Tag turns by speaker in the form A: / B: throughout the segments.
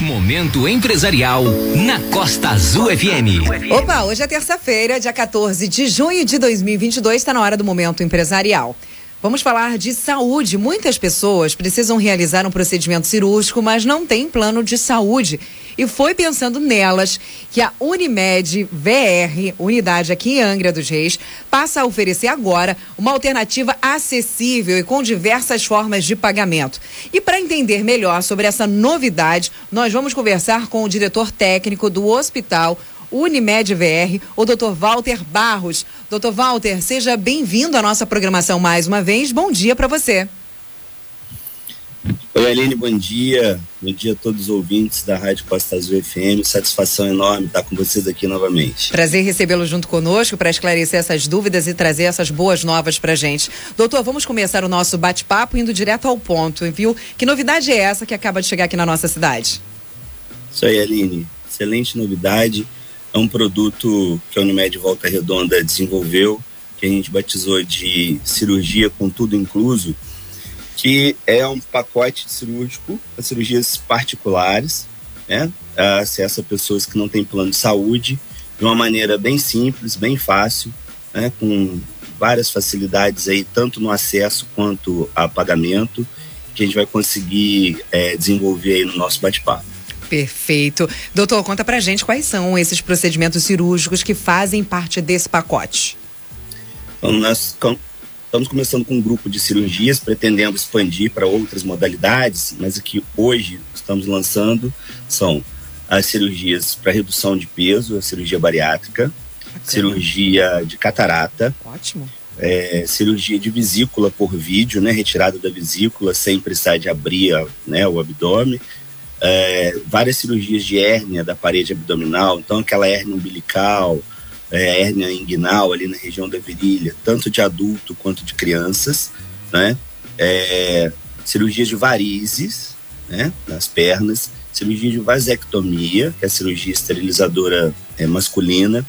A: Momento Empresarial na Costa Azul FM.
B: Opa, hoje é terça-feira, dia 14 de junho de 2022, está na hora do Momento Empresarial. Vamos falar de saúde. Muitas pessoas precisam realizar um procedimento cirúrgico, mas não têm plano de saúde. E foi pensando nelas que a Unimed VR, unidade aqui em Angra dos Reis, passa a oferecer agora uma alternativa acessível e com diversas formas de pagamento. E para entender melhor sobre essa novidade, nós vamos conversar com o diretor técnico do hospital Unimed VR, o Dr. Walter Barros. Dr. Walter, seja bem-vindo à nossa programação mais uma vez. Bom dia para você.
C: Oi, Aline, bom dia. Bom dia a todos os ouvintes da Rádio Costa Azul FM. Satisfação enorme estar com vocês aqui novamente.
B: Prazer recebê-lo junto conosco para esclarecer essas dúvidas e trazer essas boas novas para gente. Doutor, vamos começar o nosso bate-papo indo direto ao ponto, viu? Que novidade é essa que acaba de chegar aqui na nossa cidade?
C: Isso aí, Aline. Excelente novidade é um produto que a Unimed Volta Redonda desenvolveu, que a gente batizou de cirurgia com tudo incluso, que é um pacote cirúrgico para cirurgias particulares, né? Acesso a pessoas que não têm plano de saúde, de uma maneira bem simples, bem fácil, né? com várias facilidades aí, tanto no acesso quanto a pagamento, que a gente vai conseguir é, desenvolver aí no nosso bate-papo.
B: Perfeito. Doutor, conta pra gente quais são esses procedimentos cirúrgicos que fazem parte desse pacote.
C: Então, nós estamos começando com um grupo de cirurgias, pretendendo expandir para outras modalidades, mas o que hoje estamos lançando são as cirurgias para redução de peso, a cirurgia bariátrica, Bacana. cirurgia de catarata.
B: Ótimo.
C: É, cirurgia de vesícula por vídeo, né, retirada da vesícula sem precisar de abrir né, o abdômen, é, várias cirurgias de hérnia da parede abdominal, então aquela hérnia umbilical, é, hérnia inguinal ali na região da virilha, tanto de adulto quanto de crianças, né? É, cirurgias de varizes, né, nas pernas, cirurgia de vasectomia, que é a cirurgia esterilizadora é, masculina,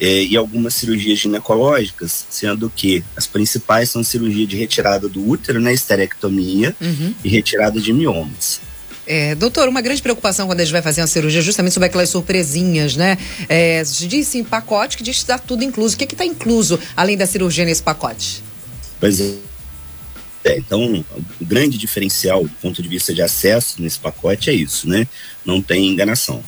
C: é, e algumas cirurgias ginecológicas, sendo que as principais são cirurgia de retirada do útero, né, esterectomia, uhum. e retirada de miomas.
B: É, doutor, uma grande preocupação quando a gente vai fazer uma cirurgia é justamente sobre aquelas surpresinhas, né? É, disse em pacote que diz que está tudo incluso. O que está incluso além da cirurgia nesse pacote?
C: Pois é. é. Então, o grande diferencial do ponto de vista de acesso nesse pacote é isso, né? Não tem enganação.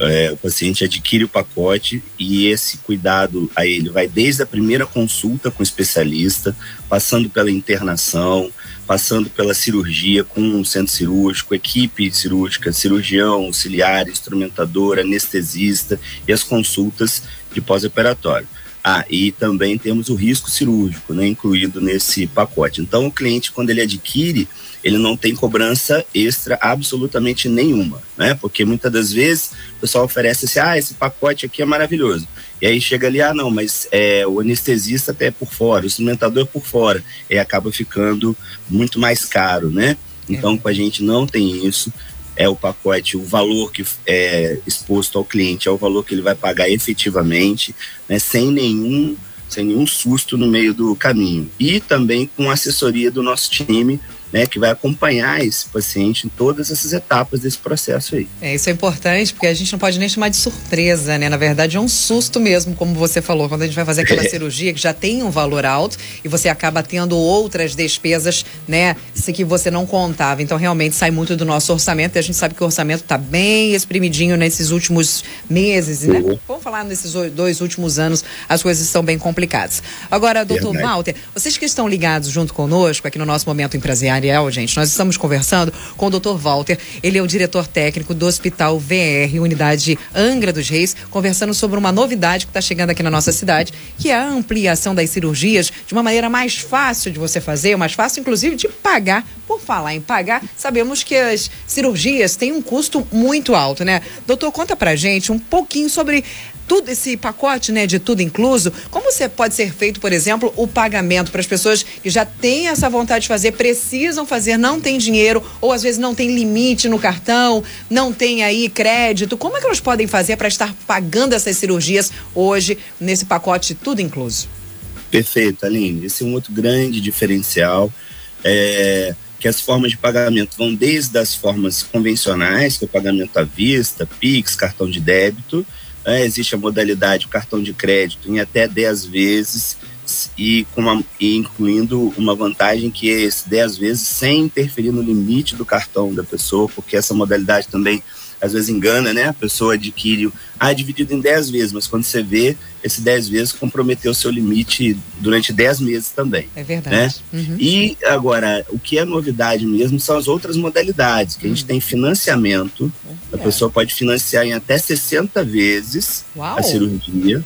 C: É, o paciente adquire o pacote e esse cuidado a ele vai desde a primeira consulta com o especialista, passando pela internação, passando pela cirurgia com um centro cirúrgico, equipe cirúrgica, cirurgião, auxiliar, instrumentador, anestesista e as consultas de pós-operatório. Ah, e também temos o risco cirúrgico, né, incluído nesse pacote. Então, o cliente, quando ele adquire, ele não tem cobrança extra absolutamente nenhuma, né? Porque muitas das vezes o pessoal oferece assim, ah, esse pacote aqui é maravilhoso. E aí chega ali, ah, não, mas é, o anestesista até é por fora, o instrumentador é por fora. E acaba ficando muito mais caro, né? Então, com a gente não tem isso. É o pacote, o valor que é exposto ao cliente é o valor que ele vai pagar efetivamente, né? Sem nenhum sem nenhum susto no meio do caminho. E também com assessoria do nosso time né, que vai acompanhar esse paciente em todas essas etapas desse processo aí.
B: É, isso é importante, porque a gente não pode nem chamar de surpresa, né? Na verdade, é um susto mesmo, como você falou, quando a gente vai fazer aquela é. cirurgia que já tem um valor alto e você acaba tendo outras despesas, né, que você não contava. Então, realmente sai muito do nosso orçamento e a gente sabe que o orçamento está bem exprimidinho nesses últimos meses, né? Uhum. Vamos falar nesses dois últimos anos, as coisas estão bem complicadas. Agora, doutor Walter, vocês que estão ligados junto conosco aqui no nosso momento empresarial, Ariel, gente, nós estamos conversando com o Dr. Walter. Ele é o diretor técnico do Hospital VR, unidade Angra dos Reis, conversando sobre uma novidade que está chegando aqui na nossa cidade, que é a ampliação das cirurgias de uma maneira mais fácil de você fazer, mais fácil, inclusive, de pagar. Por falar em pagar, sabemos que as cirurgias têm um custo muito alto, né? Doutor, conta pra gente um pouquinho sobre tudo esse pacote, né, de tudo incluso, como você pode ser feito, por exemplo, o pagamento para as pessoas que já têm essa vontade de fazer, precisam fazer, não tem dinheiro ou às vezes não tem limite no cartão, não tem aí crédito. Como é que elas podem fazer para estar pagando essas cirurgias hoje nesse pacote tudo incluso?
C: Perfeito, Aline. Esse é um outro grande diferencial. É, que as formas de pagamento vão desde as formas convencionais, que é o pagamento à vista, PIX, cartão de débito, né? existe a modalidade cartão de crédito em até 10 vezes e, com uma, e incluindo uma vantagem que é esse 10 vezes sem interferir no limite do cartão da pessoa, porque essa modalidade também às vezes engana, né? A pessoa adquire, ah, dividido em 10 vezes, mas quando você vê, esse 10 vezes comprometeu o seu limite durante 10 meses também.
B: É verdade.
C: Né? Uhum. E agora, o que é novidade mesmo são as outras modalidades, que a gente uhum. tem financiamento, a é. pessoa pode financiar em até 60 vezes Uau. a cirurgia.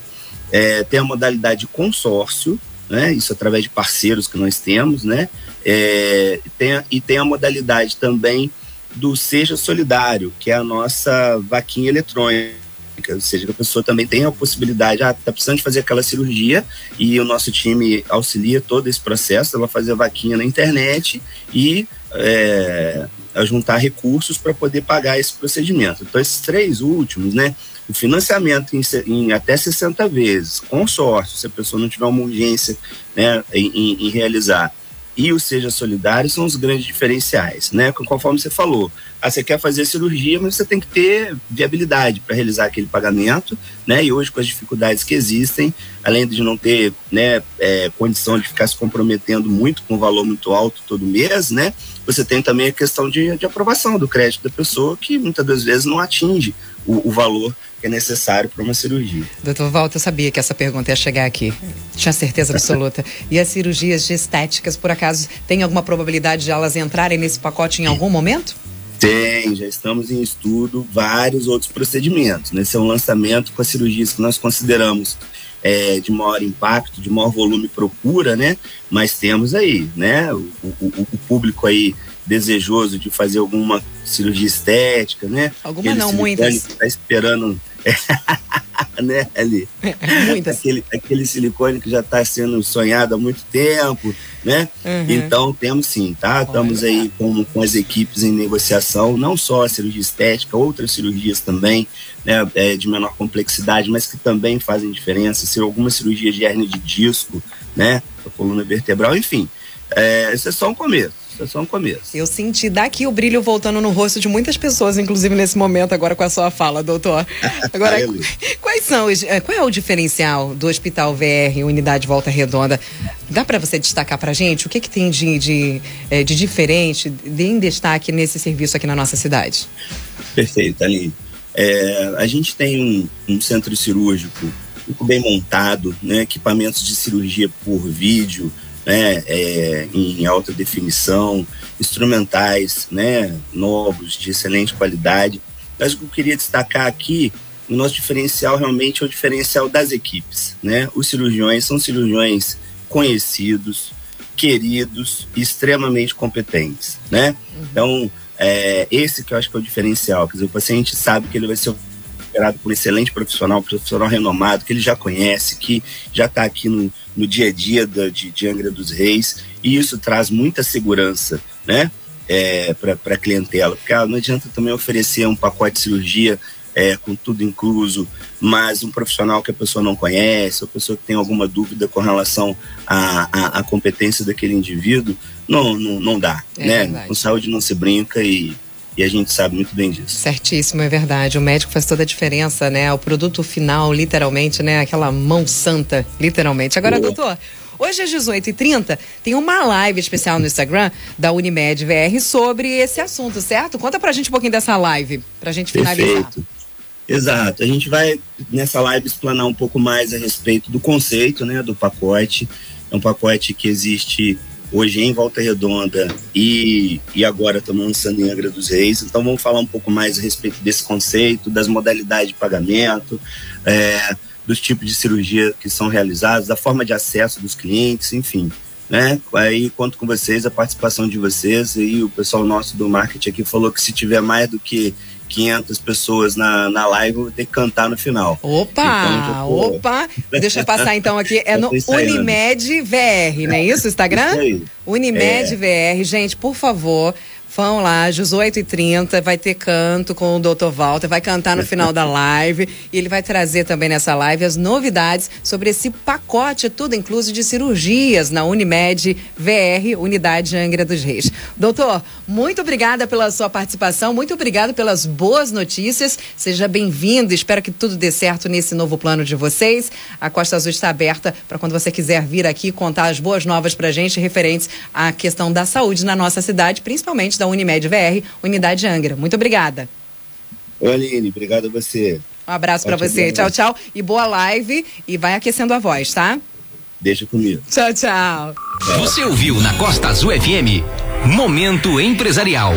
C: É, tem a modalidade consórcio, né? Isso através de parceiros que nós temos, né? É, tem a, e tem a modalidade também do Seja Solidário, que é a nossa vaquinha eletrônica. Ou seja, que a pessoa também tem a possibilidade, ah, tá precisando de fazer aquela cirurgia e o nosso time auxilia todo esse processo, ela fazer a vaquinha na internet e é, juntar recursos para poder pagar esse procedimento. Então, esses três últimos, né? O financiamento em, em, até 60 vezes, consórcio, se a pessoa não tiver uma urgência né, em, em, em realizar, e o Seja Solidário são os grandes diferenciais, né? Conforme você falou, ah, você quer fazer cirurgia, mas você tem que ter viabilidade para realizar aquele pagamento, né? E hoje com as dificuldades que existem, além de não ter, né, é, condição de ficar se comprometendo muito com um valor muito alto todo mês, né? Você tem também a questão de, de aprovação do crédito da pessoa, que muitas das vezes não atinge o, o valor é necessário para uma cirurgia.
B: Doutor Walter, eu sabia que essa pergunta ia chegar aqui. Tinha certeza absoluta. e as cirurgias estéticas, por acaso, tem alguma probabilidade de elas entrarem nesse pacote em algum momento?
C: Tem, já estamos em estudo vários outros procedimentos. Né? Esse é um lançamento com as cirurgias que nós consideramos é, de maior impacto, de maior volume procura, né? Mas temos aí, né? O, o, o público aí desejoso de fazer alguma cirurgia estética, né?
B: Alguma não, muitas.
C: Está esperando, né, ali. Aquele, aquele silicone que já está sendo sonhado há muito tempo, né? Uhum. Então temos sim, tá? Estamos aí com, com as equipes em negociação, não só a cirurgia estética, outras cirurgias também, né? É, de menor complexidade, mas que também fazem diferença. Se algumas cirurgias de hernia de disco, né? A coluna vertebral, enfim. É, esse é só um começo. É só um começo.
B: Eu senti daqui o brilho voltando no rosto de muitas pessoas, inclusive nesse momento, agora com a sua fala, doutor. Agora, quais são os, eh, qual é o diferencial do Hospital VR, Unidade Volta Redonda? Dá para você destacar para gente o que, que tem de, de, eh, de diferente, de em destaque nesse serviço aqui na nossa cidade?
C: Perfeito, Aline. É, a gente tem um, um centro cirúrgico bem montado, né, equipamentos de cirurgia por vídeo, né, é, em alta definição, instrumentais né, novos, de excelente qualidade. Mas o que eu queria destacar aqui, o nosso diferencial realmente é o diferencial das equipes. Né? Os cirurgiões são cirurgiões conhecidos, queridos e extremamente competentes. Né? Uhum. Então, é, esse que eu acho que é o diferencial. Quer dizer, o paciente sabe que ele vai ser operado por um excelente profissional, um profissional renomado, que ele já conhece, que já está aqui no, no dia a dia da, de, de Angra dos Reis, e isso traz muita segurança, né? É, para a clientela, porque ah, não adianta também oferecer um pacote de cirurgia é, com tudo incluso, mas um profissional que a pessoa não conhece, ou pessoa que tem alguma dúvida com relação à, à, à competência daquele indivíduo, não, não, não dá. É né? Verdade. Com saúde não se brinca e e a gente sabe muito bem disso.
B: Certíssimo, é verdade. O médico faz toda a diferença, né? O produto final, literalmente, né? Aquela mão santa, literalmente. Agora, Boa. doutor, Hoje às 18h30 tem uma live especial no Instagram da Unimed VR sobre esse assunto, certo? Conta pra gente um pouquinho dessa live, pra gente finalizar. Perfeito.
C: Exato. A gente vai nessa live explanar um pouco mais a respeito do conceito, né, do pacote. É um pacote que existe hoje em Volta Redonda e, e agora estamos lançando em Angra dos Reis. Então vamos falar um pouco mais a respeito desse conceito, das modalidades de pagamento, é, dos tipos de cirurgia que são realizados, da forma de acesso dos clientes, enfim. Né? Aí conto com vocês, a participação de vocês e o pessoal nosso do marketing aqui falou que se tiver mais do que 500 pessoas na, na live, vou ter que cantar no final.
B: Opa, então, opa. Deixa eu passar então aqui. É no Unimed VR, não é isso? Instagram? Isso Unimed é. VR. Gente, por favor, Vão lá, às 18h30, vai ter canto com o Dr. Walter, vai cantar no final da live e ele vai trazer também nessa live as novidades sobre esse pacote, tudo incluso de cirurgias na Unimed VR, Unidade Angra dos Reis. Doutor, muito obrigada pela sua participação, muito obrigada pelas boas notícias. Seja bem-vindo, espero que tudo dê certo nesse novo plano de vocês. A Costa Azul está aberta para quando você quiser vir aqui contar as boas novas para gente referentes à questão da saúde na nossa cidade, principalmente da Unimed VR, Unidade Angra. Muito obrigada.
C: Oi, Aline, obrigado a você.
B: Um abraço para você. Tchau, tchau. E boa live. E vai aquecendo a voz, tá?
C: Deixa comigo.
B: Tchau, tchau.
A: Você ouviu na Costa Azul FM Momento Empresarial.